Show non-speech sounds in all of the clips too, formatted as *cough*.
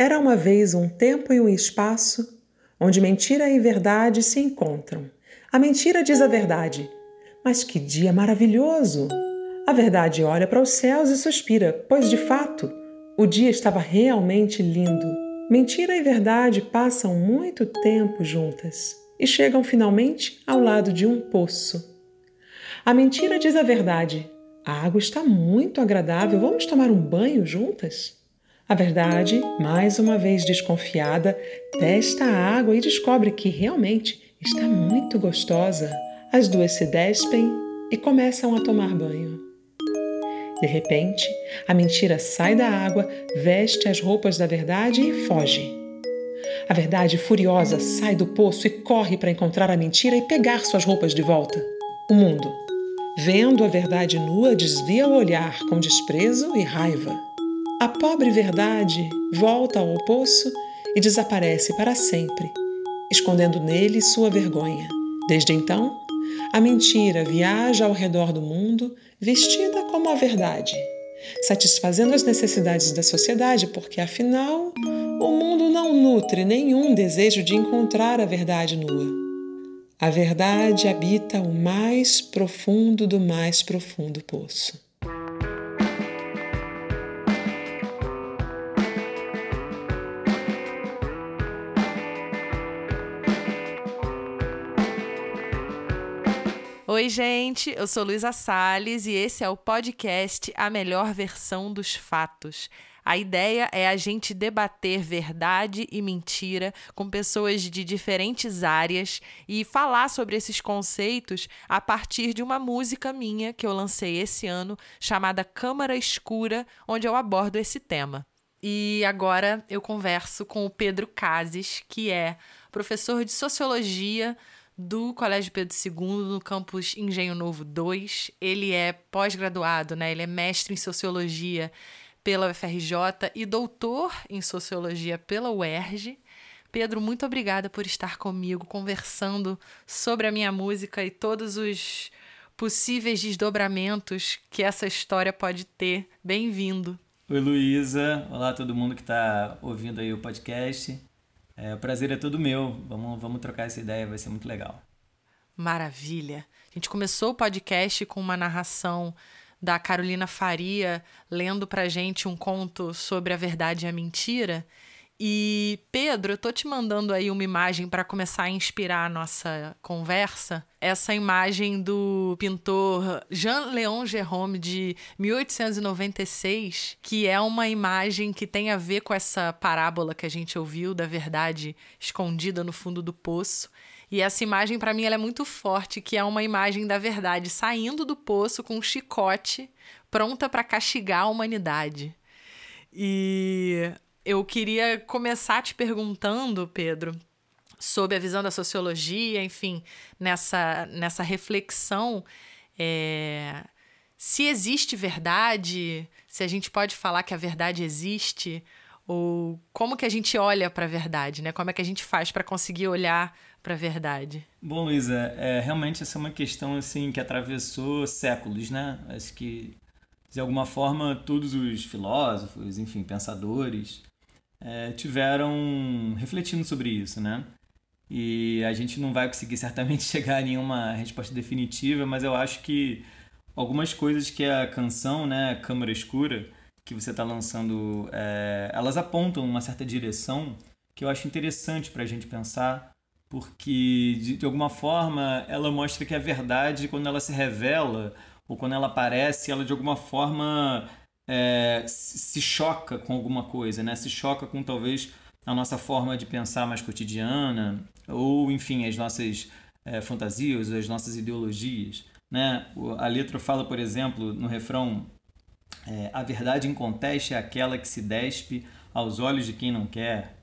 Era uma vez um tempo e um espaço onde mentira e verdade se encontram. A mentira diz a verdade. Mas que dia maravilhoso! A verdade olha para os céus e suspira, pois de fato o dia estava realmente lindo. Mentira e verdade passam muito tempo juntas e chegam finalmente ao lado de um poço. A mentira diz a verdade. A água está muito agradável, vamos tomar um banho juntas? A verdade, mais uma vez desconfiada, testa a água e descobre que realmente está muito gostosa. As duas se despem e começam a tomar banho. De repente, a mentira sai da água, veste as roupas da verdade e foge. A verdade, furiosa, sai do poço e corre para encontrar a mentira e pegar suas roupas de volta. O mundo, vendo a verdade nua, desvia o olhar com desprezo e raiva. A pobre verdade volta ao poço e desaparece para sempre, escondendo nele sua vergonha. Desde então, a mentira viaja ao redor do mundo vestida como a verdade, satisfazendo as necessidades da sociedade, porque afinal o mundo não nutre nenhum desejo de encontrar a verdade nua. A verdade habita o mais profundo do mais profundo poço. Gente, eu sou Luísa Salles e esse é o podcast A Melhor Versão dos Fatos. A ideia é a gente debater verdade e mentira com pessoas de diferentes áreas e falar sobre esses conceitos a partir de uma música minha que eu lancei esse ano chamada Câmara Escura, onde eu abordo esse tema. E agora eu converso com o Pedro Cases, que é professor de sociologia do Colégio Pedro II, no campus Engenho Novo 2. Ele é pós-graduado, né? Ele é mestre em sociologia pela UFRJ e doutor em sociologia pela UERJ. Pedro, muito obrigada por estar comigo conversando sobre a minha música e todos os possíveis desdobramentos que essa história pode ter. Bem-vindo. Oi, Luísa. Olá, todo mundo que está ouvindo aí o podcast. É, o prazer é todo meu. Vamos, vamos trocar essa ideia, vai ser muito legal. Maravilha. A gente começou o podcast com uma narração da Carolina Faria lendo pra gente um conto sobre a verdade e a mentira. E Pedro, eu tô te mandando aí uma imagem para começar a inspirar a nossa conversa. Essa imagem do pintor Jean-Léon Gérôme de 1896, que é uma imagem que tem a ver com essa parábola que a gente ouviu da verdade escondida no fundo do poço. E essa imagem para mim ela é muito forte, que é uma imagem da verdade saindo do poço com um chicote, pronta para castigar a humanidade. E eu queria começar te perguntando, Pedro, sobre a visão da sociologia, enfim, nessa, nessa reflexão. É, se existe verdade, se a gente pode falar que a verdade existe, ou como que a gente olha para a verdade, né? Como é que a gente faz para conseguir olhar para a verdade? Bom, Luísa, é, realmente essa é uma questão assim que atravessou séculos, né? Acho que de alguma forma todos os filósofos, enfim, pensadores, é, tiveram refletindo sobre isso, né? E a gente não vai conseguir certamente *laughs* chegar a nenhuma resposta definitiva, mas eu acho que algumas coisas que a canção, né, Câmara Escura, que você está lançando, é, elas apontam uma certa direção que eu acho interessante para a gente pensar, porque de, de alguma forma ela mostra que a verdade, quando ela se revela ou quando ela aparece, ela de alguma forma é, se choca com alguma coisa, né? Se choca com talvez a nossa forma de pensar mais cotidiana ou, enfim, as nossas é, fantasias, as nossas ideologias, né? A letra fala, por exemplo, no refrão, é, a verdade em conteste é aquela que se despe aos olhos de quem não quer.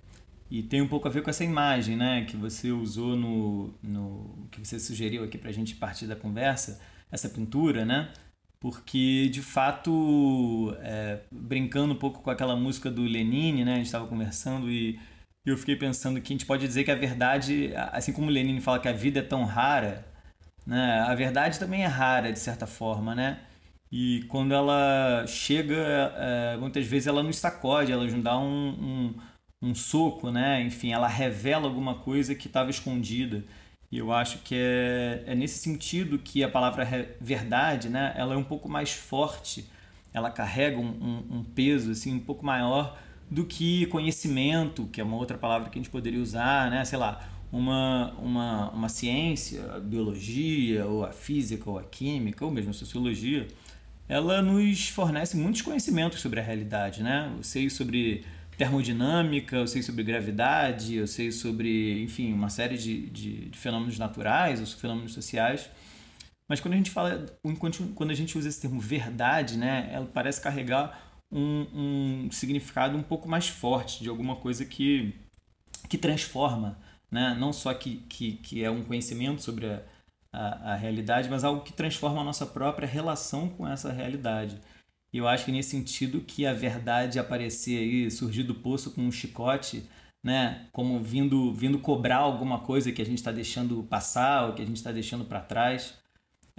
E tem um pouco a ver com essa imagem, né, que você usou no, no que você sugeriu aqui para a gente partir da conversa, essa pintura, né? Porque de fato, é, brincando um pouco com aquela música do Lenine, né, a gente estava conversando e eu fiquei pensando que a gente pode dizer que a verdade, assim como o Lenine fala que a vida é tão rara, né, a verdade também é rara de certa forma, né? E quando ela chega, é, muitas vezes ela nos sacode, ela nos dá um, um, um soco, né? Enfim, ela revela alguma coisa que estava escondida. E eu acho que é, é nesse sentido que a palavra verdade, né? Ela é um pouco mais forte, ela carrega um, um, um peso assim um pouco maior do que conhecimento, que é uma outra palavra que a gente poderia usar, né? Sei lá, uma, uma, uma ciência, a biologia, ou a física, ou a química, ou mesmo a sociologia, ela nos fornece muitos conhecimentos sobre a realidade, né? Eu sei sobre termodinâmica, eu sei sobre gravidade, eu sei sobre, enfim, uma série de, de, de fenômenos naturais, ou fenômenos sociais. Mas quando a gente fala, quando a gente usa esse termo verdade, né, ela parece carregar um, um significado um pouco mais forte de alguma coisa que, que transforma, né? não só que, que, que é um conhecimento sobre a, a, a realidade, mas algo que transforma a nossa própria relação com essa realidade. E eu acho que nesse sentido que a verdade aparecer aí, surgir do poço com um chicote, né, como vindo, vindo cobrar alguma coisa que a gente está deixando passar ou que a gente está deixando para trás,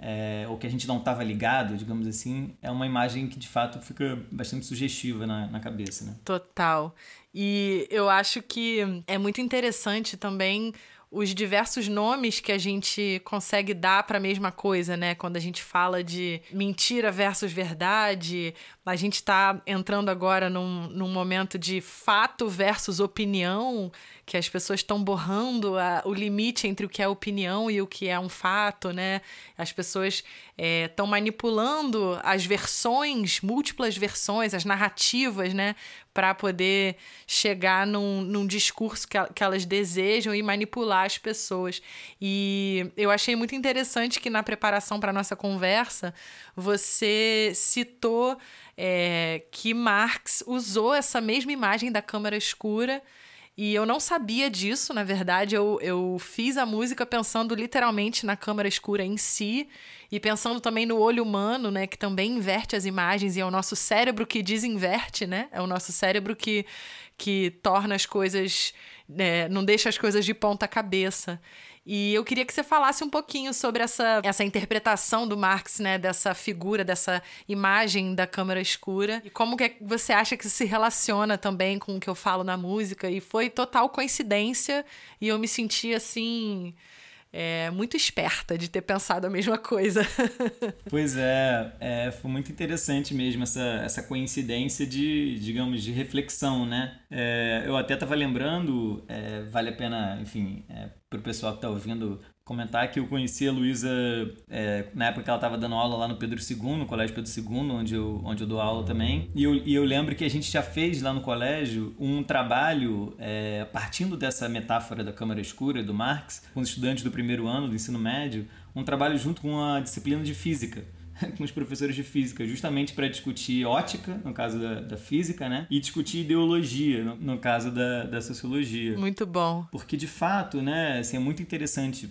é, ou que a gente não estava ligado, digamos assim, é uma imagem que de fato fica bastante sugestiva na, na cabeça. Né? Total. E eu acho que é muito interessante também os diversos nomes que a gente consegue dar para a mesma coisa, né? Quando a gente fala de mentira versus verdade, a gente está entrando agora num, num momento de fato versus opinião, que as pessoas estão borrando a, o limite entre o que é opinião e o que é um fato, né? As pessoas estão é, manipulando as versões, múltiplas versões, as narrativas, né? Para poder chegar num, num discurso que, que elas desejam e manipular as pessoas. E eu achei muito interessante que na preparação para nossa conversa você citou é, que Marx usou essa mesma imagem da câmara escura e eu não sabia disso, na verdade, eu, eu fiz a música pensando literalmente na câmara escura em si e pensando também no olho humano, né, que também inverte as imagens e é o nosso cérebro que desinverte, né? É o nosso cérebro que, que torna as coisas, né, não deixa as coisas de ponta cabeça. E eu queria que você falasse um pouquinho sobre essa, essa interpretação do Marx, né, dessa figura, dessa imagem da câmara escura, e como que você acha que se relaciona também com o que eu falo na música. E foi total coincidência, e eu me senti assim é, muito esperta de ter pensado a mesma coisa. *laughs* pois é, é, foi muito interessante mesmo essa, essa coincidência de, digamos, de reflexão, né? É, eu até estava lembrando, é, vale a pena, enfim, é, para o pessoal que está ouvindo comentar que eu conheci a Luísa é, na época que ela estava dando aula lá no Pedro II, no Colégio Pedro II, onde eu, onde eu dou aula também. E eu, e eu lembro que a gente já fez lá no colégio um trabalho é, partindo dessa metáfora da câmara escura do Marx, com os estudantes do primeiro ano do ensino médio, um trabalho junto com a disciplina de física *laughs* com os professores de física, justamente para discutir ótica, no caso da, da, física, né? E discutir ideologia, no, no caso da, da sociologia. Muito bom. Porque, de fato, né, assim, é muito interessante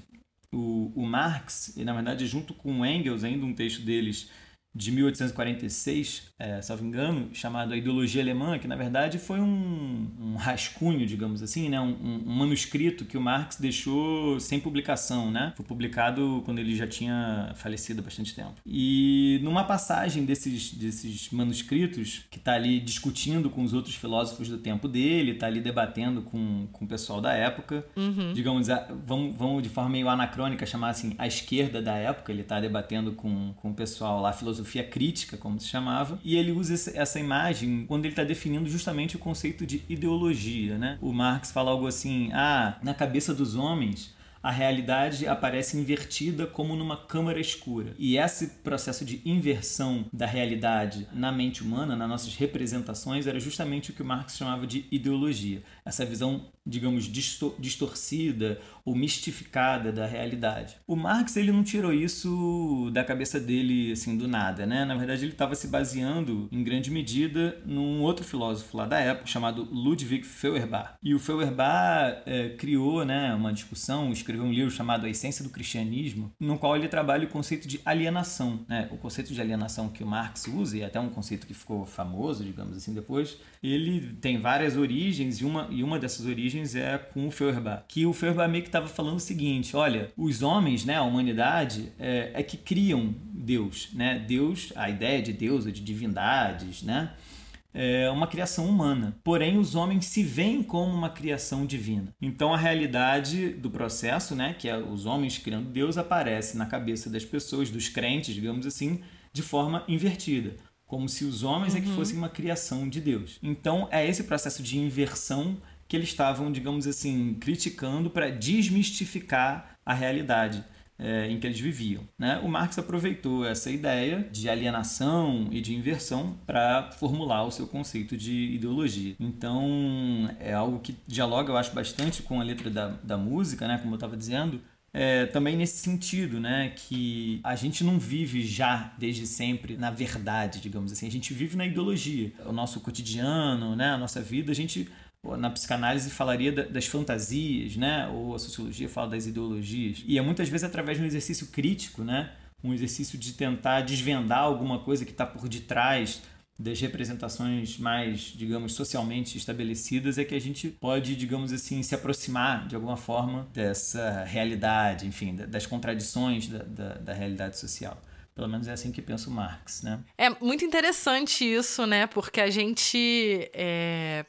o, o Marx, e na verdade junto com Engels, ainda um texto deles de 1846, é, salvo engano, chamado A Ideologia Alemã, que na verdade foi um, um rascunho, digamos assim, né? Um, um, manuscrito que o Marx deixou sem publicação. Né? Foi publicado quando ele já tinha falecido há bastante tempo. E numa passagem desses, desses manuscritos, que está ali discutindo com os outros filósofos do tempo dele, está ali debatendo com, com o pessoal da época, uhum. digamos, vamos, vamos de forma meio anacrônica chamar assim, a esquerda da época, ele está debatendo com, com o pessoal lá, filosofia filosofia crítica, como se chamava, e ele usa essa imagem quando ele está definindo justamente o conceito de ideologia. Né? O Marx fala algo assim: ah, na cabeça dos homens a realidade aparece invertida como numa câmara escura. E esse processo de inversão da realidade na mente humana, nas nossas representações, era justamente o que Marx chamava de ideologia. Essa visão digamos, distorcida ou mistificada da realidade. O Marx ele não tirou isso da cabeça dele assim do nada, né? Na verdade ele estava se baseando em grande medida num outro filósofo lá da época chamado Ludwig Feuerbach. E o Feuerbach é, criou, né, uma discussão, escreveu um livro chamado A Essência do Cristianismo, no qual ele trabalha o conceito de alienação, né? O conceito de alienação que o Marx usa e até um conceito que ficou famoso, digamos assim, depois, ele tem várias origens e uma e uma dessas origens origens é com o Feuerbach, que o Feuerbach meio que estava falando o seguinte, olha, os homens, né, a humanidade, é, é, que criam Deus, né? Deus, a ideia de Deus, de divindades, né? é uma criação humana. Porém, os homens se veem como uma criação divina. Então, a realidade do processo, né, que é os homens criando Deus, aparece na cabeça das pessoas, dos crentes, digamos assim, de forma invertida. Como se os homens uhum. é que uhum. fossem uma criação de Deus. Então, é esse processo de inversão que eles estavam, digamos assim, criticando para desmistificar a realidade é, em que eles viviam. Né? O Marx aproveitou essa ideia de alienação e de inversão para formular o seu conceito de ideologia. Então, é algo que dialoga, eu acho, bastante com a letra da, da música, né? como eu estava dizendo, é, também nesse sentido, né, que a gente não vive já desde sempre na verdade, digamos assim, a gente vive na ideologia. O nosso cotidiano, né, a nossa vida, a gente na psicanálise falaria das fantasias, né? Ou a sociologia fala das ideologias. E é muitas vezes através de um exercício crítico, né? Um exercício de tentar desvendar alguma coisa que está por detrás das representações mais, digamos, socialmente estabelecidas é que a gente pode, digamos assim, se aproximar de alguma forma dessa realidade, enfim, das contradições da, da, da realidade social. Pelo menos é assim que pensa o Marx, né? É muito interessante isso, né? Porque a gente é,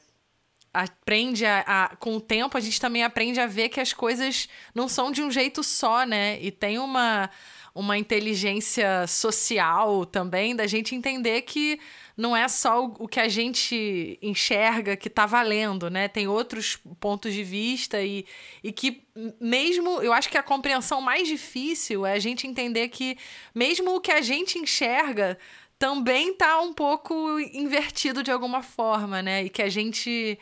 aprende a, a, com o tempo a gente também aprende a ver que as coisas não são de um jeito só, né? E tem uma uma inteligência social também da gente entender que não é só o, que a gente enxerga que está valendo, né? Tem outros pontos de vista e, e que mesmo eu acho que a compreensão mais difícil é a gente entender que mesmo o que a gente enxerga também tá um pouco invertido de alguma forma, né? E que a gente.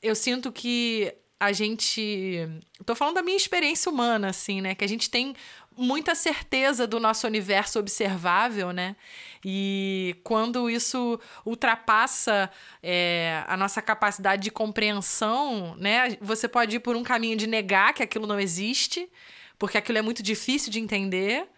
Eu sinto que a gente. Tô falando da minha experiência humana, assim, né? Que a gente tem muita certeza do nosso universo observável, né? E quando isso ultrapassa é, a nossa capacidade de compreensão, né? Você pode ir por um caminho de negar que aquilo não existe, porque aquilo é muito difícil de entender.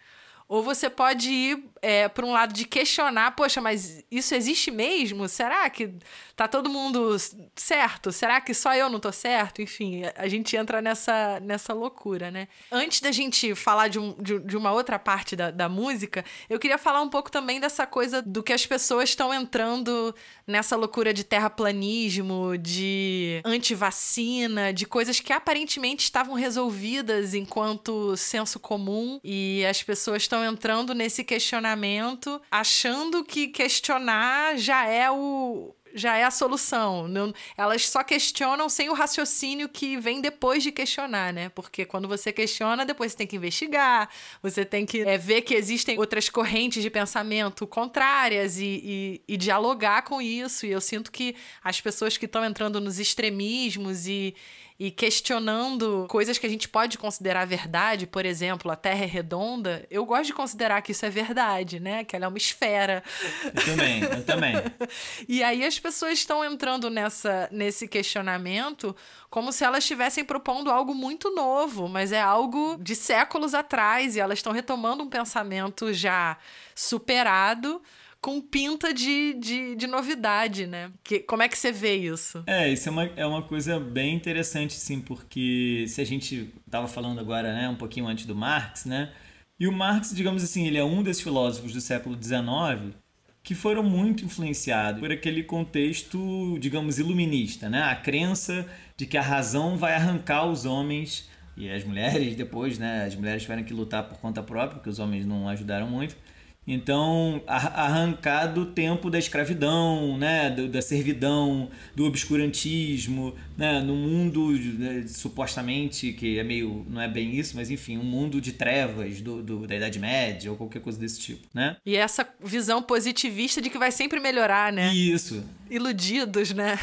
Ou você pode ir é, para um lado de questionar, poxa, mas isso existe mesmo? Será que tá todo mundo certo? Será que só eu não tô certo? Enfim, a gente entra nessa, nessa loucura, né? Antes da gente falar de, um, de, de uma outra parte da, da música, eu queria falar um pouco também dessa coisa do que as pessoas estão entrando nessa loucura de terraplanismo, de antivacina, de coisas que aparentemente estavam resolvidas enquanto senso comum e as pessoas estão entrando nesse questionamento achando que questionar já é o, já é a solução. Não, elas só questionam sem o raciocínio que vem depois de questionar, né? Porque quando você questiona, depois você tem que investigar, você tem que é, ver que existem outras correntes de pensamento contrárias e, e, e dialogar com isso. E eu sinto que as pessoas que estão entrando nos extremismos e e questionando coisas que a gente pode considerar verdade, por exemplo, a Terra é redonda, eu gosto de considerar que isso é verdade, né? Que ela é uma esfera. Eu também, eu também. *laughs* e aí as pessoas estão entrando nessa, nesse questionamento como se elas estivessem propondo algo muito novo, mas é algo de séculos atrás e elas estão retomando um pensamento já superado com pinta de, de, de novidade, né? Que, como é que você vê isso? É, isso é uma, é uma coisa bem interessante, sim, porque se a gente estava falando agora, né, um pouquinho antes do Marx, né? E o Marx, digamos assim, ele é um desses filósofos do século XIX que foram muito influenciados por aquele contexto, digamos, iluminista, né? A crença de que a razão vai arrancar os homens e as mulheres *laughs* depois, né? As mulheres tiveram que lutar por conta própria, porque os homens não ajudaram muito então, arrancar do tempo da escravidão, né, da servidão, do obscurantismo, né, no mundo né, supostamente, que é meio, não é bem isso, mas enfim, um mundo de trevas do, do, da Idade Média ou qualquer coisa desse tipo, né? E essa visão positivista de que vai sempre melhorar, né? Isso. Iludidos, né?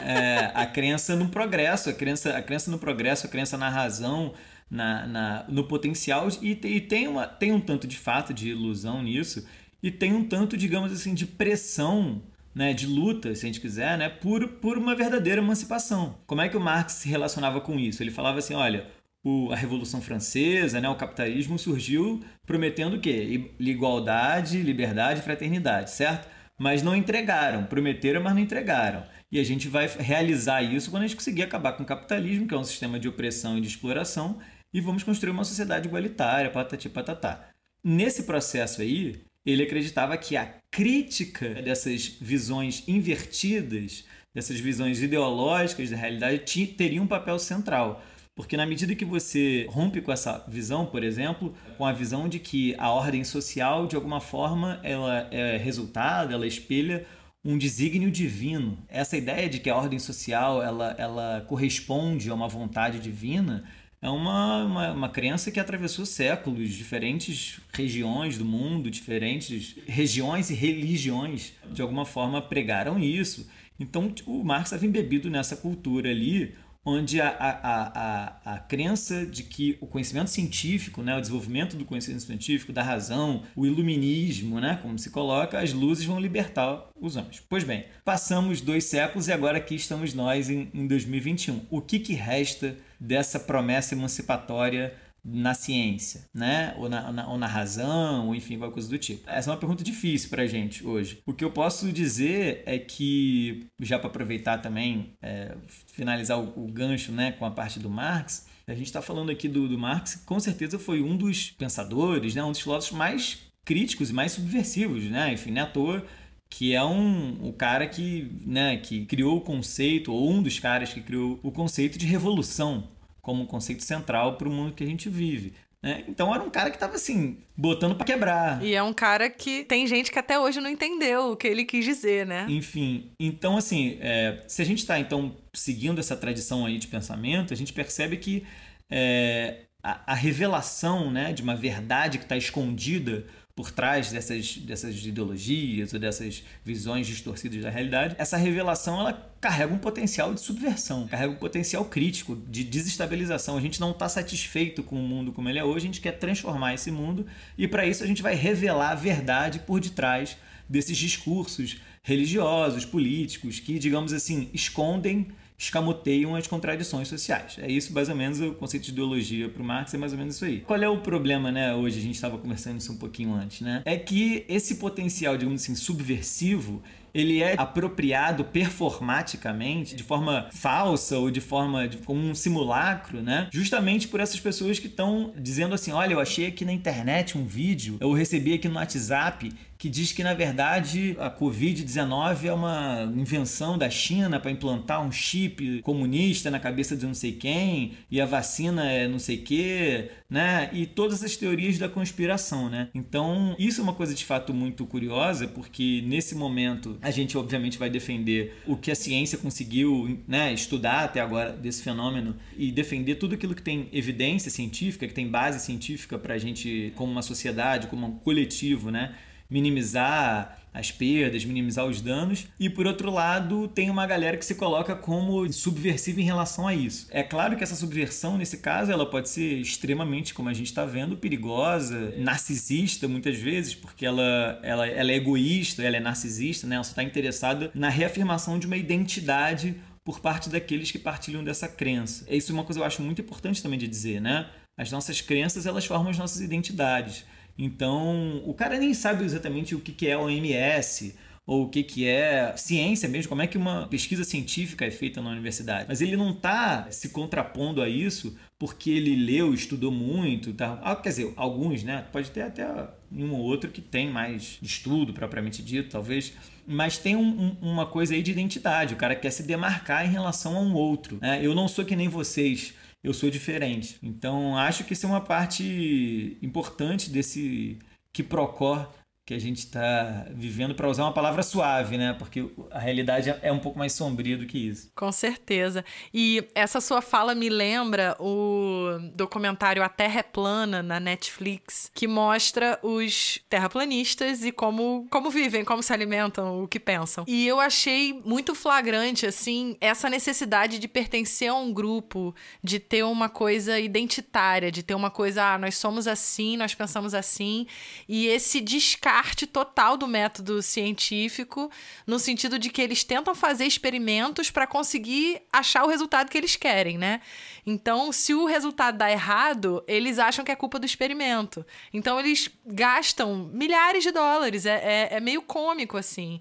é, a crença no progresso, a crença, a crença no progresso, a crença na razão, na, na, no potencial e, e tem, uma, tem um tanto de fato de ilusão nisso e tem um tanto, digamos assim, de pressão né, de luta, se a gente quiser, né, por, por uma verdadeira emancipação. Como é que o Marx se relacionava com isso? Ele falava assim, olha, o, a Revolução Francesa, né, o capitalismo surgiu prometendo o quê? Igualdade, liberdade e fraternidade, certo? Mas não entregaram, prometeram, mas não entregaram. E a gente vai realizar isso quando a gente conseguir acabar com o capitalismo, que é um sistema de opressão e de exploração, e vamos construir uma sociedade igualitária, patati patatá. Nesse processo aí, ele acreditava que a crítica dessas visões invertidas, dessas visões ideológicas da realidade, teria um papel central. Porque na medida que você rompe com essa visão, por exemplo, com a visão de que a ordem social, de alguma forma, ela é resultado, ela espelha um desígnio divino. Essa ideia de que a ordem social ela, ela corresponde a uma vontade divina é uma, uma, uma crença que atravessou séculos, diferentes regiões do mundo, diferentes regiões e religiões, de alguma forma pregaram isso. Então o Marx estava embebido nessa cultura ali, onde a, a, a, a crença de que o conhecimento científico, né, o desenvolvimento do conhecimento científico, da razão, o iluminismo, né, como se coloca, as luzes vão libertar os homens. Pois bem, passamos dois séculos e agora aqui estamos nós em, em 2021. O que, que resta dessa promessa emancipatória na ciência, né? Ou na, na, ou na razão, ou enfim, qualquer coisa do tipo? Essa é uma pergunta difícil para a gente hoje. O que eu posso dizer é que, já para aproveitar também, é, finalizar o, o, gancho né, com a parte do Marx, a gente está falando aqui do, do Marx, com certeza foi um dos pensadores, né, um dos filósofos mais críticos e mais subversivos, né? Enfim, não é à toa que é um, o cara que, né, que criou o conceito, ou um dos caras que criou o conceito de revolução como um conceito central para o mundo que a gente vive. Né? Então era um cara que estava assim, botando para quebrar. E é um cara que tem gente que até hoje não entendeu o que ele quis dizer, né? Enfim, então assim, é, se a gente está então seguindo essa tradição aí de pensamento, a gente percebe que é, a, a, revelação né, de uma verdade que está escondida por trás dessas, dessas ideologias ou dessas visões distorcidas da realidade, essa revelação ela carrega um potencial de subversão, carrega um potencial crítico de desestabilização. A gente não está satisfeito com o mundo como ele é hoje, a gente quer transformar esse mundo e para isso a gente vai revelar a verdade por detrás desses discursos religiosos, políticos que, digamos assim, escondem escamoteiam as contradições sociais. É isso, mais ou menos, o conceito de ideologia para o Marx é mais ou menos isso aí. Qual é o problema, né? Hoje a gente estava conversando isso um pouquinho antes, né? É que esse potencial, digamos assim, subversivo, ele é apropriado performaticamente, de forma falsa ou de forma de, como um simulacro, né? Justamente por essas pessoas que estão dizendo assim: olha, eu achei aqui na internet um vídeo, eu recebi aqui no WhatsApp que diz que na verdade a Covid-19 é uma invenção da China para implantar um chip comunista na cabeça de não sei quem e a vacina é não sei que, né? E todas as teorias da conspiração, né? Então, isso é uma coisa de fato muito curiosa, porque nesse momento a gente obviamente vai defender o que a ciência conseguiu, né, estudar até agora desse fenômeno e defender tudo aquilo que tem evidência científica, que tem base científica para a gente como uma sociedade, como um coletivo, né? Minimizar as perdas, minimizar os danos, e por outro lado, tem uma galera que se coloca como subversiva em relação a isso. É claro que essa subversão, nesse caso, ela pode ser extremamente, como a gente está vendo, perigosa, narcisista muitas vezes, porque ela, ela, ela é egoísta, ela é narcisista, né? ela só está interessada na reafirmação de uma identidade por parte daqueles que partilham dessa crença. Isso é uma coisa que eu acho muito importante também de dizer, né? As nossas crenças, elas formam as nossas identidades. Então, o cara nem sabe exatamente o que é OMS ou o que, que é ciência mesmo, como é que uma pesquisa científica é feita na universidade. Mas ele não está se contrapondo a isso porque ele leu, estudou muito. Tá? Ah, quer dizer, alguns, né? Pode ter até um ou outro que tem mais estudo, propriamente dito, talvez. Mas tem um, um, uma coisa aí de identidade. O cara quer se demarcar em relação a um outro. Né? Eu não sou que nem vocês eu sou diferente. Então, acho que isso é uma parte importante desse que Procor que a gente está vivendo, para usar uma palavra suave, né? Porque a realidade é um pouco mais sombria do que isso. Com certeza. E essa sua fala me lembra o documentário A Terra é Plana na Netflix, que mostra os terraplanistas e como, como vivem, como se alimentam, o que pensam. E eu achei muito flagrante, assim, essa necessidade de pertencer a um grupo, de ter uma coisa identitária, de ter uma coisa, ah, nós somos assim, nós pensamos assim, e esse descarga descarte total do método científico, no sentido de que eles tentam fazer experimentos para conseguir achar o resultado que eles querem, né? Então, se o resultado dá errado, eles acham que é culpa do experimento. Então, eles gastam milhares de dólares. É, é, é meio cômico, assim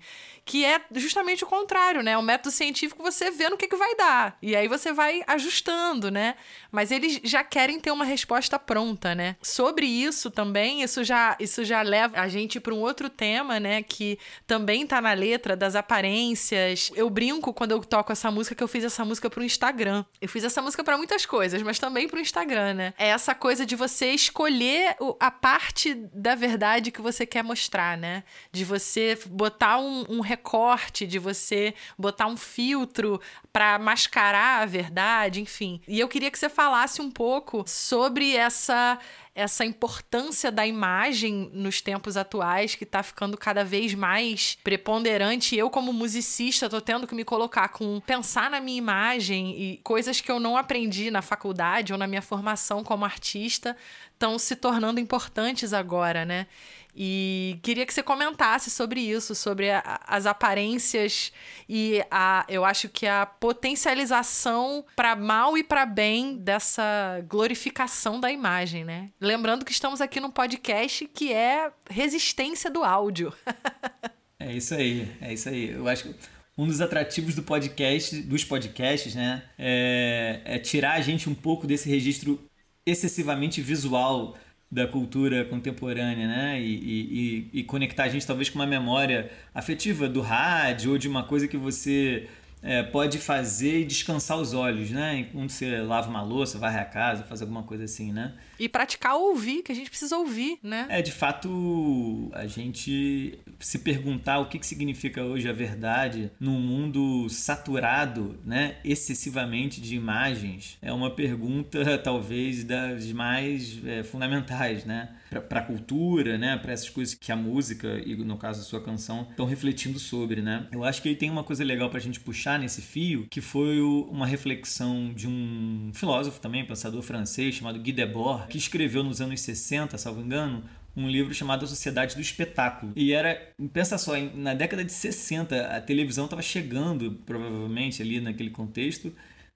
que é justamente o contrário, né? O método científico você vê no que, que vai dar. E aí você vai ajustando, né? Mas eles já querem ter uma resposta pronta, né? Sobre isso também, isso já, isso já leva a gente para um outro tema, né? Que também tá na letra das aparências. Eu brinco quando eu toco essa música que eu fiz essa música pro Instagram. Eu fiz essa música para muitas coisas, mas também pro Instagram, né? É essa coisa de você escolher a parte da verdade que você quer mostrar, né? De você botar um, um recorte, de você botar um filtro para mascarar a verdade, enfim. E eu queria que você falasse um pouco sobre essa essa importância da imagem nos tempos atuais que está ficando cada vez mais preponderante. Eu, como musicista, tô tendo que me colocar com pensar na minha imagem e coisas que eu não aprendi na faculdade ou na minha formação como artista estão se tornando importantes agora, né? E queria que você comentasse sobre isso, sobre a, as aparências e a, eu acho que a potencialização para mal e para bem dessa glorificação da imagem, né? Lembrando que estamos aqui num podcast que é resistência do áudio. *laughs* é isso aí, é isso aí. Eu acho que um dos atrativos do podcast, dos podcasts, né, é, é tirar a gente um pouco desse registro excessivamente visual da cultura contemporânea, né? E, e, e, conectar a gente talvez com uma memória afetiva do rádio ou de uma coisa que você é, pode fazer e descansar os olhos, né? Quando você lava uma louça, varre a casa, faz alguma coisa assim, né? E praticar ouvir, que a gente precisa ouvir, né? É, de fato, a gente se perguntar o que, que significa hoje a verdade num mundo saturado, né? Excessivamente de imagens, é uma pergunta talvez das mais é, fundamentais, né? para a cultura, né, para essas coisas que a música e no caso a sua canção estão refletindo sobre, né? Eu acho que aí tem uma coisa legal para a gente puxar nesse fio, que foi uma reflexão de um filósofo também, pensador francês chamado Guy Debord, que escreveu nos anos 60, salvo engano, um livro chamado A Sociedade do Espetáculo. E era, pensa só, na década de 60 a televisão estava chegando, provavelmente ali naquele contexto,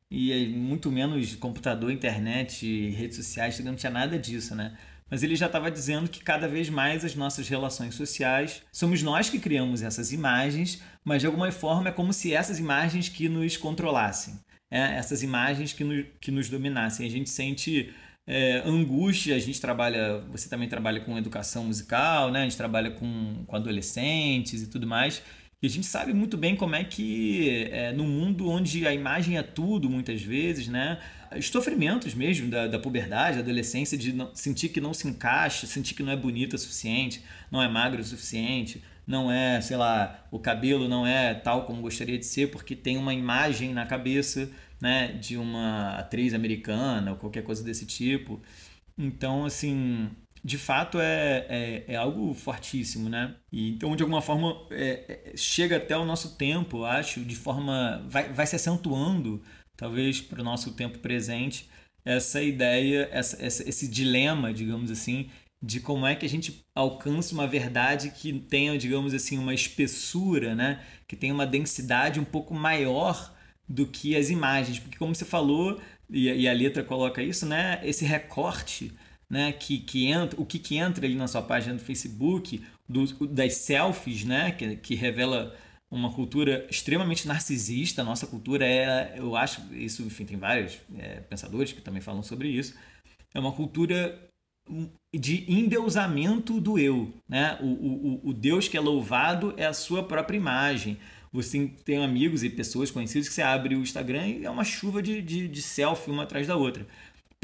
e muito menos computador, internet, redes sociais, não tinha nada disso, né? mas ele já estava dizendo que cada vez mais as nossas relações sociais somos nós que criamos essas imagens, mas de alguma forma é como se essas imagens que nos controlassem, é? essas imagens que, no, que nos dominassem. A gente sente é, angústia, a gente trabalha, você também trabalha com educação musical, né? a gente trabalha com, com adolescentes e tudo mais. E a gente sabe muito bem como é que, é, no mundo onde a imagem é tudo, muitas vezes, né? Estofrimentos mesmo da, da puberdade, da adolescência, de não, sentir que não se encaixa, sentir que não é bonita o suficiente, não é magro o suficiente, não é, sei lá, o cabelo não é tal como gostaria de ser, porque tem uma imagem na cabeça, né, de uma atriz americana ou qualquer coisa desse tipo. Então, assim, de fato é, é, é, algo fortíssimo, né? E, então, de alguma forma, é, é chega até o nosso tempo, acho, de forma. vai, vai se acentuando, talvez, para o nosso tempo presente, essa ideia, essa, essa, esse dilema, digamos assim, de como é que a gente alcança uma verdade que tenha, digamos assim, uma espessura, né? Que tenha uma densidade um pouco maior do que as imagens. Porque, como você falou, e, e a letra coloca isso, né? Esse recorte né, que, que entra, o que, que entra ali na sua página do Facebook, do, das selfies, né, que, que revela uma cultura extremamente narcisista. A nossa cultura é, eu acho, isso, enfim, tem vários é, pensadores que também falam sobre isso. É uma cultura de endeusamento do eu, né? O, o, o Deus que é louvado é a sua própria imagem. Você tem amigos e pessoas conhecidas que você abre o Instagram e é uma chuva de, de, de selfie uma atrás da outra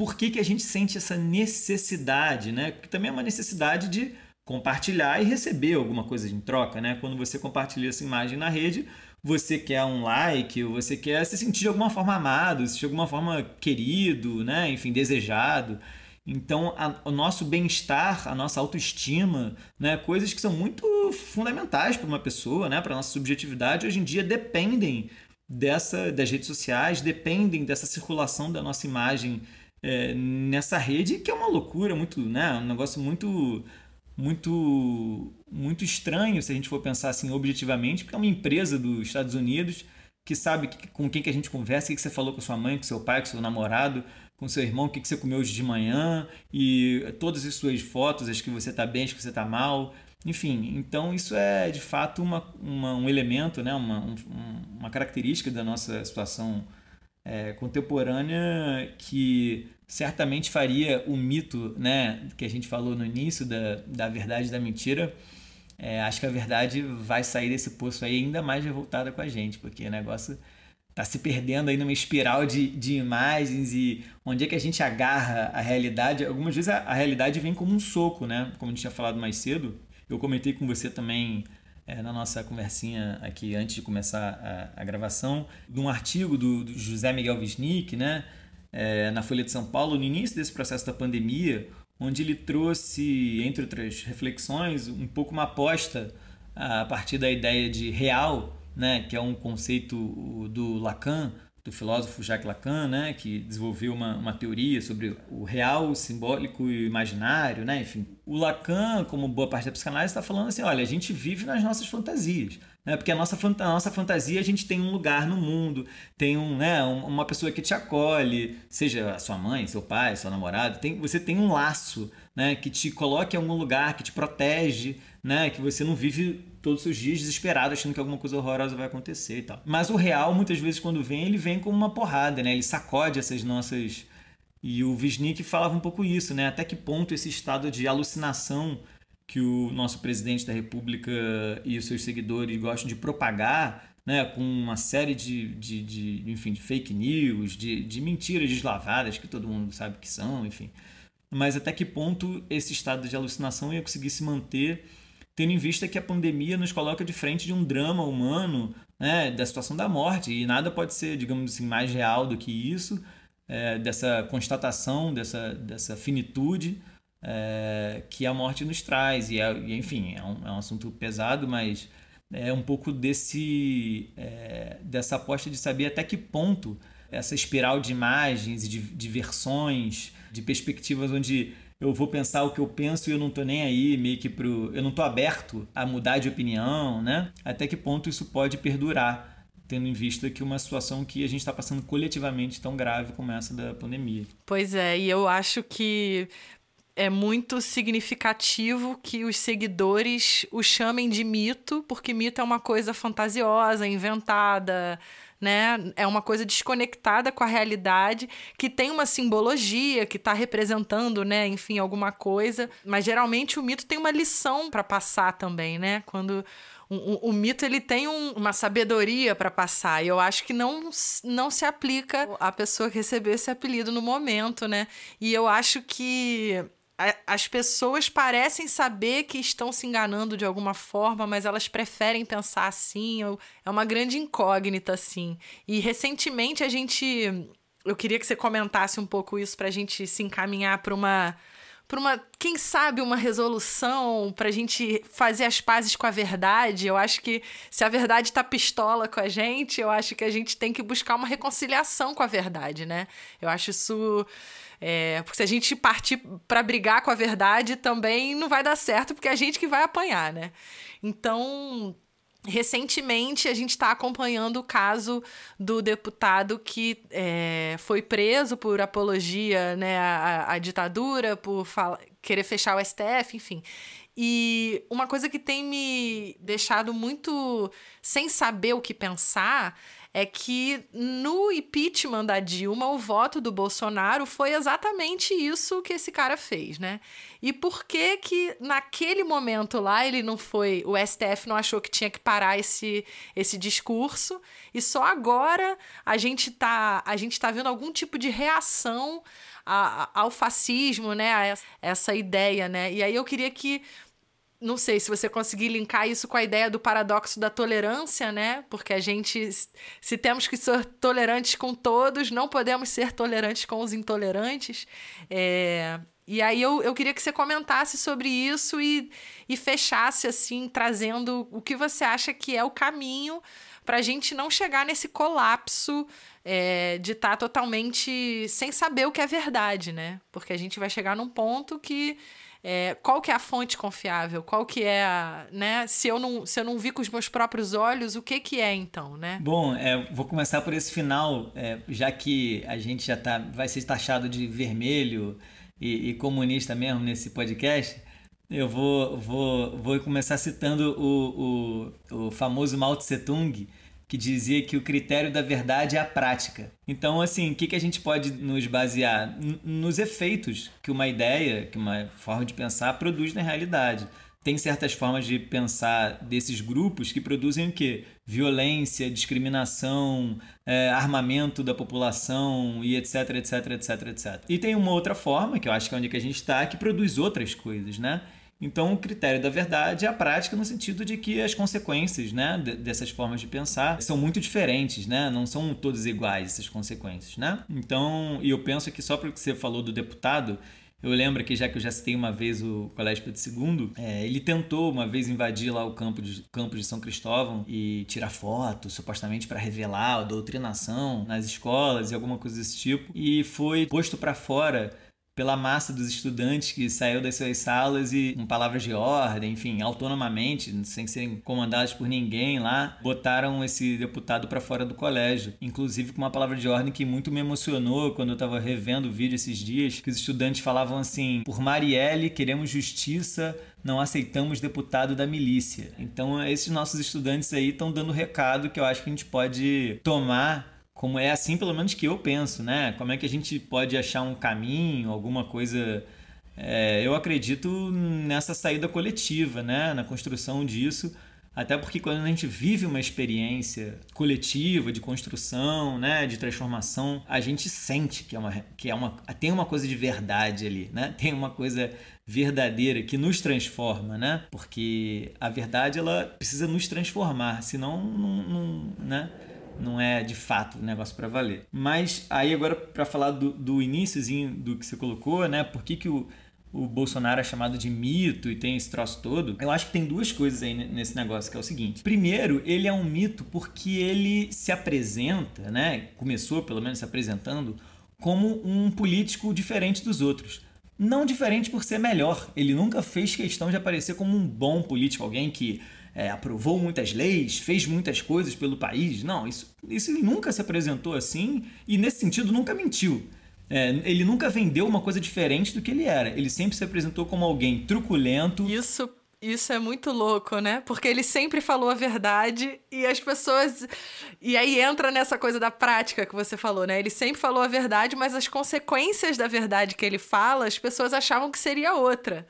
por que, que a gente sente essa necessidade, né? Porque também é uma necessidade de compartilhar e receber alguma coisa em troca, né? Quando você compartilha essa imagem na rede, você quer um like, você quer se sentir de alguma forma amado, se de alguma forma querido, né? Enfim, desejado. Então, a, o nosso bem-estar, a nossa autoestima, né, coisas que são muito fundamentais para uma pessoa, né, para a nossa subjetividade, hoje em dia dependem dessa das redes sociais, dependem dessa circulação da nossa imagem é, nessa rede, que é uma loucura, muito, né? Um negócio muito muito muito estranho se a gente for pensar assim objetivamente, porque é uma empresa dos Estados Unidos que sabe com quem que a gente conversa, o que, você falou com sua mãe, com seu pai, com seu namorado, com seu irmão, o que, você comeu hoje de manhã, e todas as suas fotos, as que você está bem, as que você está mal. Enfim, então isso é de fato uma, uma um elemento, né? uma, um, uma característica da nossa situação é, contemporânea que certamente faria o mito né, que a gente falou no início da, da verdade da mentira. É, acho que a verdade vai sair desse poço aí ainda mais revoltada com a gente, porque o negócio está se perdendo aí numa espiral de, de imagens e onde é que a gente agarra a realidade. Algumas vezes a, a realidade vem como um soco, né? Como a gente tinha falado mais cedo. Eu comentei com você também é, na nossa conversinha aqui antes de começar a, a gravação, de um artigo do, do José Miguel Wisnik, né? É, na Folha de São Paulo, no início desse processo da pandemia, onde ele trouxe, entre outras reflexões, um pouco uma aposta a partir da ideia de real, né, que é um conceito do Lacan, do filósofo Jacques Lacan, né, que desenvolveu uma, uma teoria sobre o real, o simbólico e o imaginário, né, enfim. O Lacan, como boa parte da psicanálise, está falando assim, olha, a gente vive nas nossas fantasias, né, porque a nossa, a nossa fantasia, a gente tem um lugar no mundo, tem um, né, uma pessoa que te acolhe, seja a sua mãe, seu pai, seu namorado, tem, você tem um laço, né, que te coloca em algum lugar, que te protege, né? Que você não vive todos os dias desesperado achando que alguma coisa horrorosa vai acontecer e tal. Mas o real, muitas vezes, quando vem, ele vem como uma porrada, né? Ele sacode essas nossas. E o Wisnik falava um pouco isso, né? Até que ponto esse estado de alucinação que o nosso presidente da República e os seus seguidores gostam de propagar, né? Com uma série de, de, de enfim, de fake news, de, de mentiras deslavadas que todo mundo sabe que são, enfim. Mas até que ponto esse estado de alucinação ia conseguir se manter tendo em vista que a pandemia nos coloca de frente de um drama humano, né, da situação da morte, e nada pode ser, digamos assim, mais real do que isso, é, dessa constatação, dessa, dessa finitude é, que a morte nos traz. E, é, e enfim, é um, é um assunto pesado, mas é um pouco desse, é, dessa aposta de saber até que ponto essa espiral de imagens e de, de versões, de perspectivas onde eu vou pensar o que eu penso e eu não tô nem aí, meio que pro. Eu não tô aberto a mudar de opinião, né? Até que ponto isso pode perdurar, tendo em vista que uma situação que a gente está passando coletivamente tão grave como essa da pandemia. Pois é, e eu acho que é muito significativo que os seguidores o chamem de mito, porque mito é uma coisa fantasiosa, inventada, né? É uma coisa desconectada com a realidade, que tem uma simbologia, que está representando, né, enfim, alguma coisa. Mas geralmente o mito tem uma lição para passar também, né? Quando o, o, mito ele tem um, uma sabedoria para passar e eu acho que não, não se aplica a pessoa que recebeu esse apelido no momento, né? E eu acho que as pessoas parecem saber que estão se enganando de alguma forma, mas elas preferem pensar assim. É uma grande incógnita, assim. E recentemente a gente. Eu queria que você comentasse um pouco isso para a gente se encaminhar para uma. Para uma, quem sabe, uma resolução, para a gente fazer as pazes com a verdade. Eu acho que se a verdade está pistola com a gente, eu acho que a gente tem que buscar uma reconciliação com a verdade, né? Eu acho isso é, porque se a gente partir para brigar com a verdade, também não vai dar certo, porque é a gente que vai apanhar, né? Então, Recentemente, a gente está acompanhando o caso do deputado que é, foi preso por apologia né, à, à ditadura, por querer fechar o STF, enfim. E uma coisa que tem me deixado muito sem saber o que pensar é que no impeachment da Dilma, o voto do Bolsonaro foi exatamente isso que esse cara fez, né? E por que que naquele momento lá ele não foi, o STF não achou que tinha que parar esse, esse discurso e só agora a gente tá, a gente tá vendo algum tipo de reação a, a, ao fascismo, né? A essa, essa ideia, né? E aí eu queria que não sei se você conseguir linkar isso com a ideia do paradoxo da tolerância, né? Porque a gente, se temos que ser tolerantes com todos, não podemos ser tolerantes com os intolerantes. É, e aí eu, eu queria que você comentasse sobre isso e, e fechasse, assim, trazendo o que você acha que é o caminho para a gente não chegar nesse colapso é, de estar tá totalmente sem saber o que é verdade, né? Porque a gente vai chegar num ponto que é, qual que é a fonte confiável? Qual que é a, né? Se eu não, se eu não vi com os meus próprios olhos, o que que é então, né? Bom, é, vou começar por esse final, é, já que a gente já tá, vai ser taxado de vermelho e, e comunista mesmo nesse podcast. eu vou, vou, vou começar citando o, o, o famoso Mao Tse Tung, que dizia que o critério da verdade é a prática. Então, assim, o que, que a gente pode nos basear? nos efeitos que uma ideia, que uma forma de pensar produz na realidade. Tem certas formas de pensar desses grupos que produzem o quê? Violência, discriminação, é, armamento da população e etc, etc, etc, etc. E tem uma outra forma, que eu acho que é onde que a gente está, que produz outras coisas, né? Então, o critério da verdade é a prática no sentido de que as consequências né, dessas formas de pensar são muito diferentes, né? não são todas iguais essas consequências. Né? Então, e eu penso que só porque você falou do deputado, eu lembro que, já que eu já citei uma vez o Colégio Pedro II, é, ele tentou uma vez invadir lá o campo de, campo de São Cristóvão e tirar foto, supostamente para revelar a doutrinação nas escolas e alguma coisa desse tipo, e foi posto para fora pela massa dos estudantes que saiu das suas salas e, com palavras de ordem, enfim, autonomamente, sem serem comandados por ninguém lá, botaram esse deputado para fora do colégio. Inclusive com uma palavra de ordem que muito me emocionou quando eu estava revendo o vídeo esses dias, que os estudantes falavam assim: por Marielle queremos justiça, não aceitamos deputado da milícia. Então, esses nossos estudantes aí estão dando recado que eu acho que a gente pode tomar como é assim pelo menos que eu penso, né? Como é que a gente pode achar um caminho, alguma coisa. É, eu acredito nessa saída coletiva, né? Na construção disso. Até porque quando a gente vive uma experiência coletiva de construção, né, de transformação, a gente sente que é uma, que é uma tem uma coisa de verdade ali, né? *laughs* Tem uma coisa verdadeira que nos transforma, né? Porque a verdade ela precisa nos transformar, senão não, não né? Não é de fato um negócio para valer. Mas aí agora para falar do, do iníciozinho do que você colocou, né? Por que, que o, o Bolsonaro é chamado de mito e tem esse troço todo? Eu acho que tem duas coisas aí nesse negócio, que é o seguinte. Primeiro, ele é um mito porque ele se apresenta, né? Começou pelo menos se apresentando como um político diferente dos outros. Não diferente por ser melhor. Ele nunca fez questão de aparecer como um bom político, alguém que é, aprovou muitas leis, fez muitas coisas pelo país. Não, isso, isso nunca se apresentou assim e, nesse sentido, nunca mentiu. É, ele nunca vendeu uma coisa diferente do que ele era. Ele sempre se apresentou como alguém truculento. Isso isso é muito louco, né? Porque ele sempre falou a verdade e as pessoas. E aí entra nessa coisa da prática que você falou, né? Ele sempre falou a verdade, mas as consequências da verdade que ele fala, as pessoas achavam que seria outra.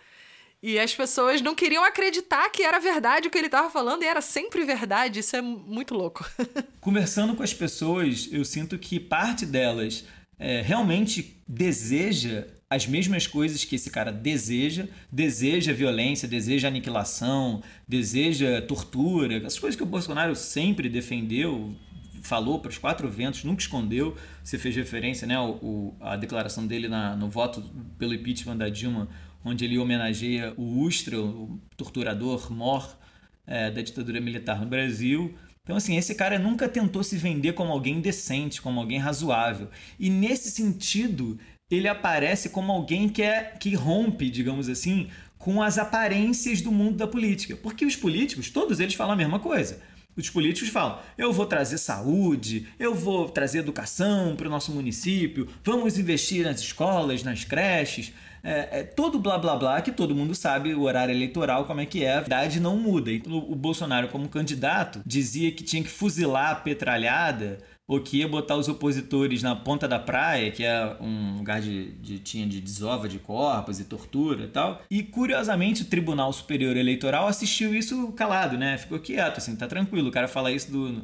E as pessoas não queriam acreditar que era verdade o que ele estava falando e era sempre verdade. Isso é muito louco. *laughs* Conversando com as pessoas, eu sinto que parte delas é, realmente deseja as mesmas coisas que esse cara deseja, deseja violência, deseja aniquilação, deseja tortura, as coisas que o Bolsonaro sempre defendeu, falou para os quatro ventos, nunca escondeu. Você fez referência, né, o, o a declaração dele na, no voto pelo impeachment da Dilma onde ele homenageia o Ustra, o torturador mor é, da ditadura militar no Brasil. Então, assim, esse cara nunca tentou se vender como alguém decente, como alguém razoável. E nesse sentido, ele aparece como alguém que, é, que rompe, digamos assim, com as aparências do mundo da política. Porque os políticos, todos eles falam a mesma coisa. Os políticos falam: eu vou trazer saúde, eu vou trazer educação para o nosso município, vamos investir nas escolas, nas creches é, é, todo blá blá blá que todo mundo sabe o horário eleitoral como é que é, a verdade não muda. Então, o Bolsonaro, como candidato, dizia que tinha que fuzilar a petralhada ou que ia botar os opositores na ponta da praia, que é um lugar de, de tinha de desova de corpos e tortura e tal. E curiosamente o Tribunal Superior Eleitoral assistiu isso calado, né? Ficou quieto, assim, tá tranquilo. O cara fala isso do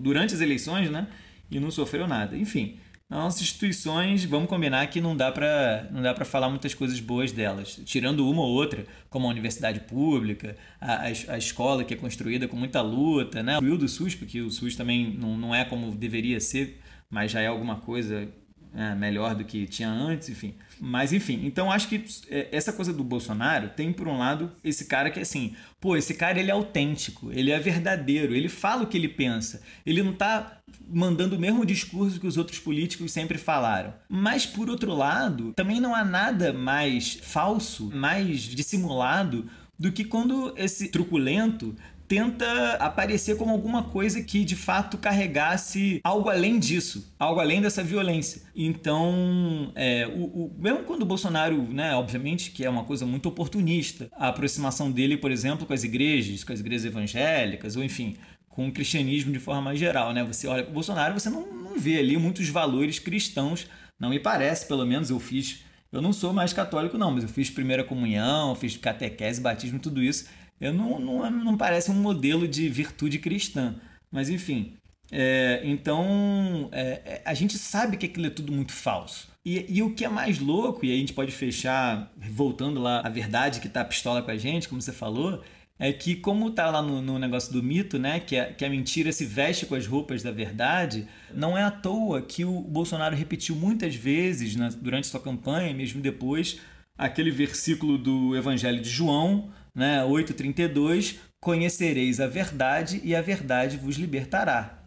durante as eleições, né? E não sofreu nada. Enfim, nossas instituições, vamos combinar que não dá para não dá para falar muitas coisas boas delas, tirando uma ou outra, como a universidade pública, a, a, a escola que é construída com muita luta, né? O do SUS, porque o SUS também não, não é como deveria ser, mas já é alguma coisa né, melhor do que tinha antes, enfim. Mas enfim, então acho que é, essa coisa do Bolsonaro tem por um lado esse cara que é assim, pô, esse cara ele é autêntico, ele é verdadeiro, ele fala o que ele pensa, ele não tá mandando o mesmo discurso que os outros políticos sempre falaram. Mas por outro lado, também não há nada mais falso, mais dissimulado do que quando esse truculento tenta aparecer como alguma coisa que de fato carregasse algo além disso, algo além dessa violência. Então, é, o, o, mesmo quando o Bolsonaro, né, obviamente que é uma coisa muito oportunista, a aproximação dele, por exemplo, com as igrejas, com as igrejas evangélicas, ou enfim, com o cristianismo de forma mais geral, né? Você olha para o Bolsonaro, você não, não vê ali muitos valores cristãos, não me parece, pelo menos eu fiz. Eu não sou mais católico, não, mas eu fiz primeira comunhão, fiz catequese, batismo, tudo isso eu não, não, não parece um modelo de virtude cristã. Mas enfim. É, então é, é, a gente sabe que aquilo é tudo muito falso. E, e, o que é mais louco, e aí a gente pode fechar voltando lá a verdade que tá a pistola com a gente, como você falou, é que como tá lá no, no negócio do mito, né, que a, que a mentira se veste com as roupas da verdade, não é à toa que o Bolsonaro repetiu muitas vezes durante sua campanha, mesmo depois, aquele versículo do Evangelho de João, né, 8,32, conhecereis a verdade e a verdade vos libertará.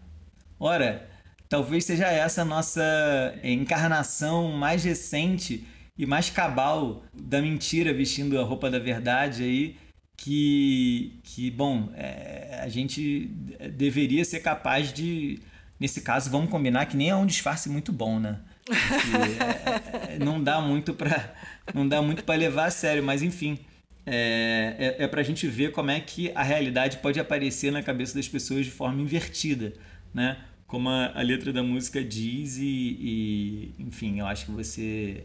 Ora, talvez seja essa a nossa encarnação mais recente e mais cabal da mentira vestindo a roupa da verdade aí, que, que bom, é, a gente deveria ser capaz de, nesse caso, vamos combinar que nem é um disfarce muito bom, né? É, é, não dá muito para não dá muito para levar a sério, mas enfim, é, é, é para a gente ver como é que a realidade pode aparecer na cabeça das pessoas de forma invertida, né? Como a, a letra da música diz e, e, enfim, eu acho que você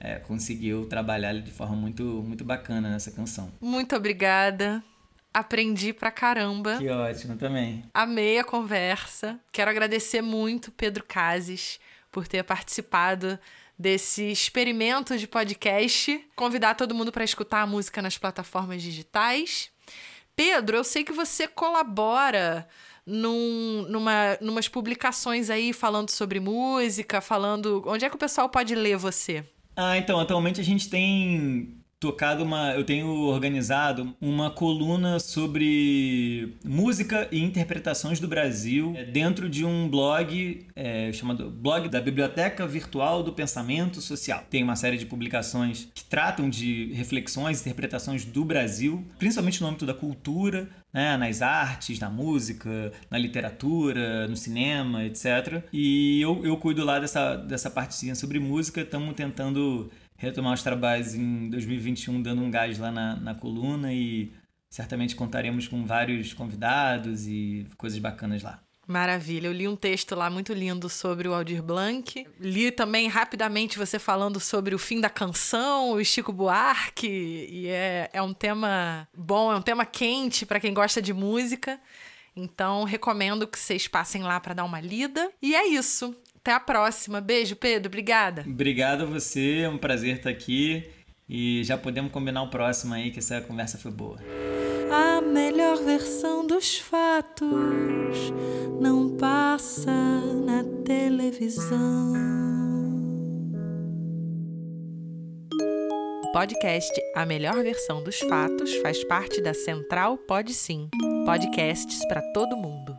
é, conseguiu trabalhar de forma muito, muito bacana nessa canção. Muito obrigada. Aprendi pra caramba. Que ótimo também. Amei a conversa. Quero agradecer muito Pedro Cases por ter participado desse experimento de podcast. Convidar todo mundo para escutar a música nas plataformas digitais. Pedro, eu sei que você colabora num, numa, numas publicações aí falando sobre música, falando. Onde é que o pessoal pode ler você? Ah, então, atualmente a gente tem tocado uma. Eu tenho organizado uma coluna sobre música e interpretações do Brasil é, dentro de um blog é, chamado Blog da Biblioteca Virtual do Pensamento Social. Tem uma série de publicações que tratam de reflexões e interpretações do Brasil, principalmente no âmbito da cultura, né, nas artes, na música, na literatura, no cinema, etc. E eu, eu cuido lá dessa, dessa partezinha sobre música, estamos tentando retomar os trabalhos em 2021, dando um gás lá na, na coluna e certamente contaremos com vários convidados e coisas bacanas lá. Maravilha, eu li um texto lá muito lindo sobre o Aldir Blanc. Li também rapidamente você falando sobre o fim da canção, o Chico Buarque, e é, é um tema bom, é um tema quente para quem gosta de música. Então, recomendo que vocês passem lá para dar uma lida. E é isso. Até a próxima. Beijo, Pedro. Obrigada. Obrigado a você. É um prazer estar aqui. E já podemos combinar o próximo aí, que essa conversa foi boa. A melhor versão dos fatos não passa na televisão. O podcast A Melhor Versão dos Fatos faz parte da Central Pode Sim. Podcasts para todo mundo.